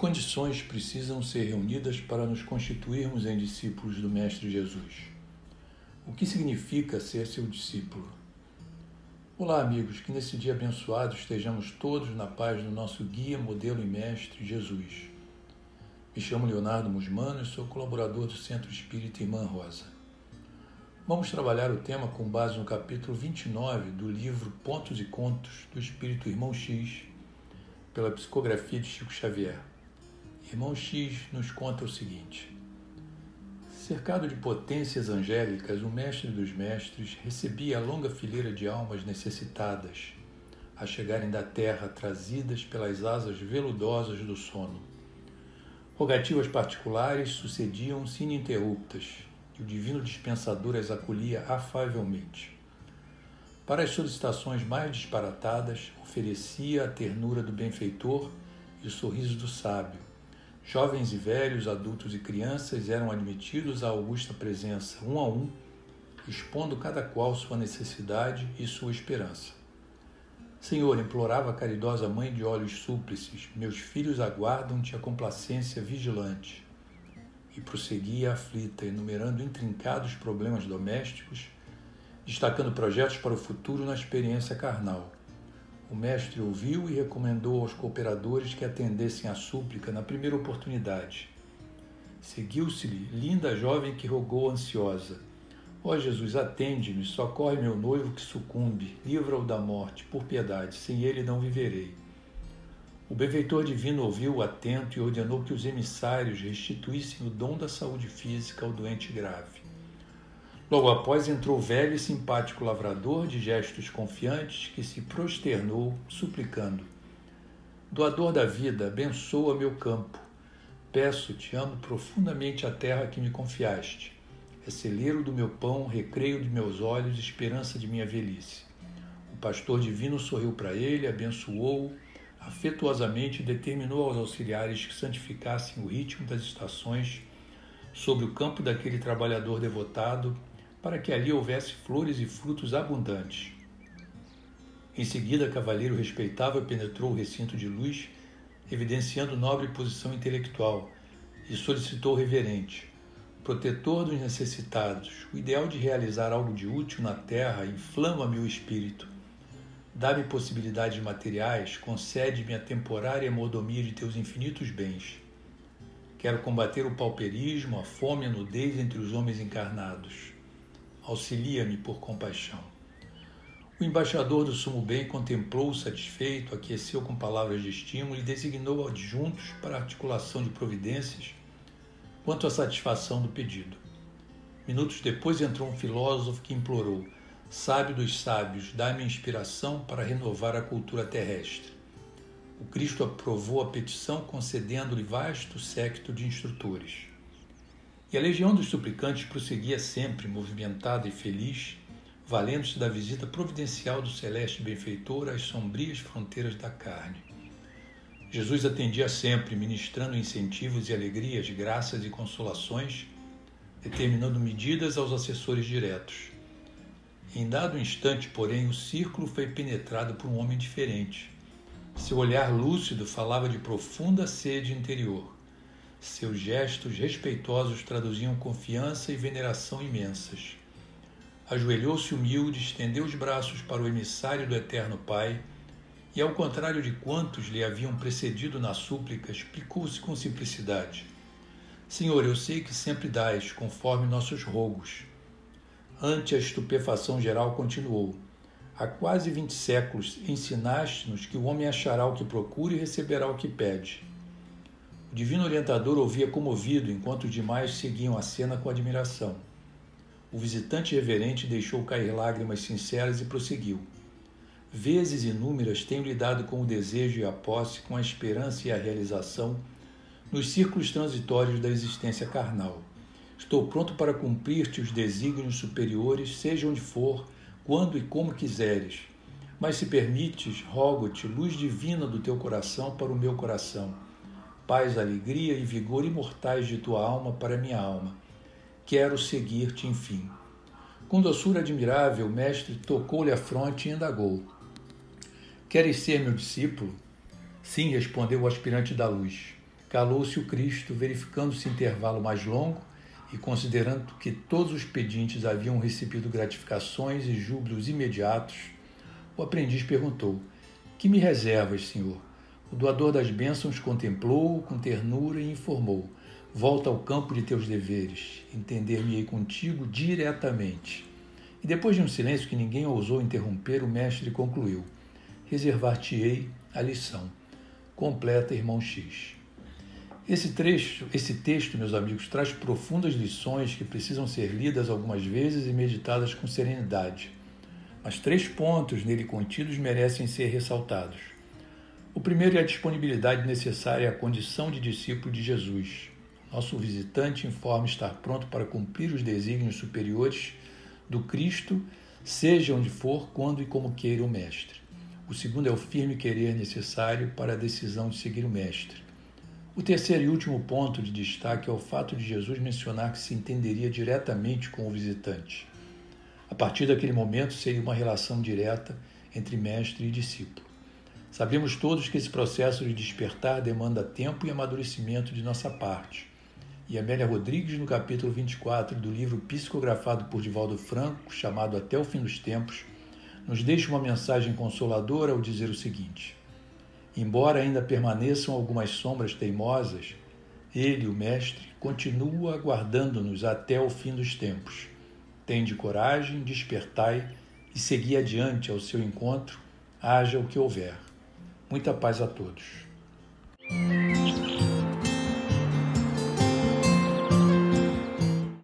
condições precisam ser reunidas para nos constituirmos em discípulos do Mestre Jesus? O que significa ser seu discípulo? Olá, amigos, que nesse dia abençoado estejamos todos na paz do nosso guia, modelo e mestre, Jesus. Me chamo Leonardo Musmano e sou colaborador do Centro Espírita Irmã Rosa. Vamos trabalhar o tema com base no capítulo 29 do livro Pontos e Contos do Espírito Irmão X, pela psicografia de Chico Xavier. Irmão X nos conta o seguinte: Cercado de potências angélicas, o Mestre dos Mestres recebia a longa fileira de almas necessitadas a chegarem da terra trazidas pelas asas veludosas do sono. Rogativas particulares sucediam-se ininterruptas e o divino dispensador as acolhia afavelmente. Para as solicitações mais disparatadas, oferecia a ternura do benfeitor e o sorriso do sábio, Jovens e velhos, adultos e crianças eram admitidos à augusta presença, um a um, expondo cada qual sua necessidade e sua esperança. Senhor, implorava a caridosa mãe de olhos súplices, meus filhos aguardam-te a complacência vigilante. E prosseguia aflita, enumerando intrincados problemas domésticos, destacando projetos para o futuro na experiência carnal. O mestre ouviu e recomendou aos cooperadores que atendessem à súplica na primeira oportunidade. Seguiu-se-lhe linda jovem que rogou ansiosa: Ó oh Jesus, atende-me, socorre meu noivo que sucumbe, livra-o da morte, por piedade, sem ele não viverei. O benfeitor divino ouviu atento e ordenou que os emissários restituíssem o dom da saúde física ao doente grave. Logo após entrou o velho e simpático lavrador de gestos confiantes que se prosternou, suplicando: Doador da vida, abençoa meu campo. Peço-te, amo profundamente a terra que me confiaste. É celeiro do meu pão, recreio de meus olhos, esperança de minha velhice. O pastor divino sorriu para ele, abençoou-o, afetuosamente determinou aos auxiliares que santificassem o ritmo das estações sobre o campo daquele trabalhador devotado para que ali houvesse flores e frutos abundantes. Em seguida, Cavalheiro respeitável penetrou o recinto de luz, evidenciando nobre posição intelectual, e solicitou reverente, protetor dos necessitados, o ideal de realizar algo de útil na terra inflama-me o espírito. Dá-me possibilidades materiais, concede-me a temporária mordomia de teus infinitos bens. Quero combater o pauperismo, a fome e a nudez entre os homens encarnados auxilia-me por compaixão. O embaixador do Sumo Bem contemplou-o satisfeito, aqueceu com palavras de estímulo e designou adjuntos para articulação de providências quanto à satisfação do pedido. Minutos depois entrou um filósofo que implorou: Sábio dos sábios, dá-me inspiração para renovar a cultura terrestre. O Cristo aprovou a petição, concedendo-lhe vasto séquito de instrutores. E a legião dos suplicantes prosseguia sempre, movimentada e feliz, valendo-se da visita providencial do celeste benfeitor às sombrias fronteiras da carne. Jesus atendia sempre, ministrando incentivos e alegrias, graças e consolações, determinando medidas aos assessores diretos. Em dado instante, porém, o círculo foi penetrado por um homem diferente. Seu olhar lúcido falava de profunda sede interior. Seus gestos respeitosos traduziam confiança e veneração imensas. Ajoelhou-se humilde, estendeu os braços para o emissário do Eterno Pai e, ao contrário de quantos lhe haviam precedido na súplica, explicou-se com simplicidade: Senhor, eu sei que sempre dais, conforme nossos rogos. Ante a estupefação geral, continuou: Há quase vinte séculos ensinaste-nos que o homem achará o que procura e receberá o que pede. O divino orientador ouvia comovido, enquanto os demais seguiam a cena com admiração. O visitante reverente deixou cair lágrimas sinceras e prosseguiu. Vezes inúmeras tenho lidado com o desejo e a posse, com a esperança e a realização, nos círculos transitórios da existência carnal. Estou pronto para cumprir-te os desígnios superiores, seja onde for, quando e como quiseres. Mas se permites, rogo-te luz divina do teu coração para o meu coração paz, alegria e vigor imortais de tua alma para minha alma. Quero seguir-te, enfim. Com doçura admirável, o mestre tocou-lhe a fronte e indagou: Queres ser meu discípulo? Sim, respondeu o aspirante da luz. Calou-se o Cristo, verificando-se intervalo mais longo e considerando que todos os pedintes haviam recebido gratificações e júbilos imediatos, o aprendiz perguntou: Que me reservas, senhor? O doador das bênçãos contemplou-o com ternura e informou: Volta ao campo de teus deveres, entender-me-ei contigo diretamente. E depois de um silêncio que ninguém ousou interromper, o mestre concluiu: Reservar-te-ei a lição. Completa, irmão X. Esse trecho, esse texto, meus amigos, traz profundas lições que precisam ser lidas algumas vezes e meditadas com serenidade. Mas três pontos nele contidos merecem ser ressaltados. O primeiro é a disponibilidade necessária à condição de discípulo de Jesus. Nosso visitante informa estar pronto para cumprir os desígnios superiores do Cristo, seja onde for, quando e como queira o Mestre. O segundo é o firme querer necessário para a decisão de seguir o Mestre. O terceiro e último ponto de destaque é o fato de Jesus mencionar que se entenderia diretamente com o visitante. A partir daquele momento seria uma relação direta entre mestre e discípulo. Sabemos todos que esse processo de despertar demanda tempo e amadurecimento de nossa parte e Amélia Rodrigues, no capítulo 24 do livro psicografado por Divaldo Franco, chamado Até o Fim dos Tempos, nos deixa uma mensagem consoladora ao dizer o seguinte: Embora ainda permaneçam algumas sombras teimosas, ele, o Mestre, continua aguardando-nos até o fim dos tempos. Tende coragem, despertai e segui adiante ao seu encontro, haja o que houver. Muita paz a todos.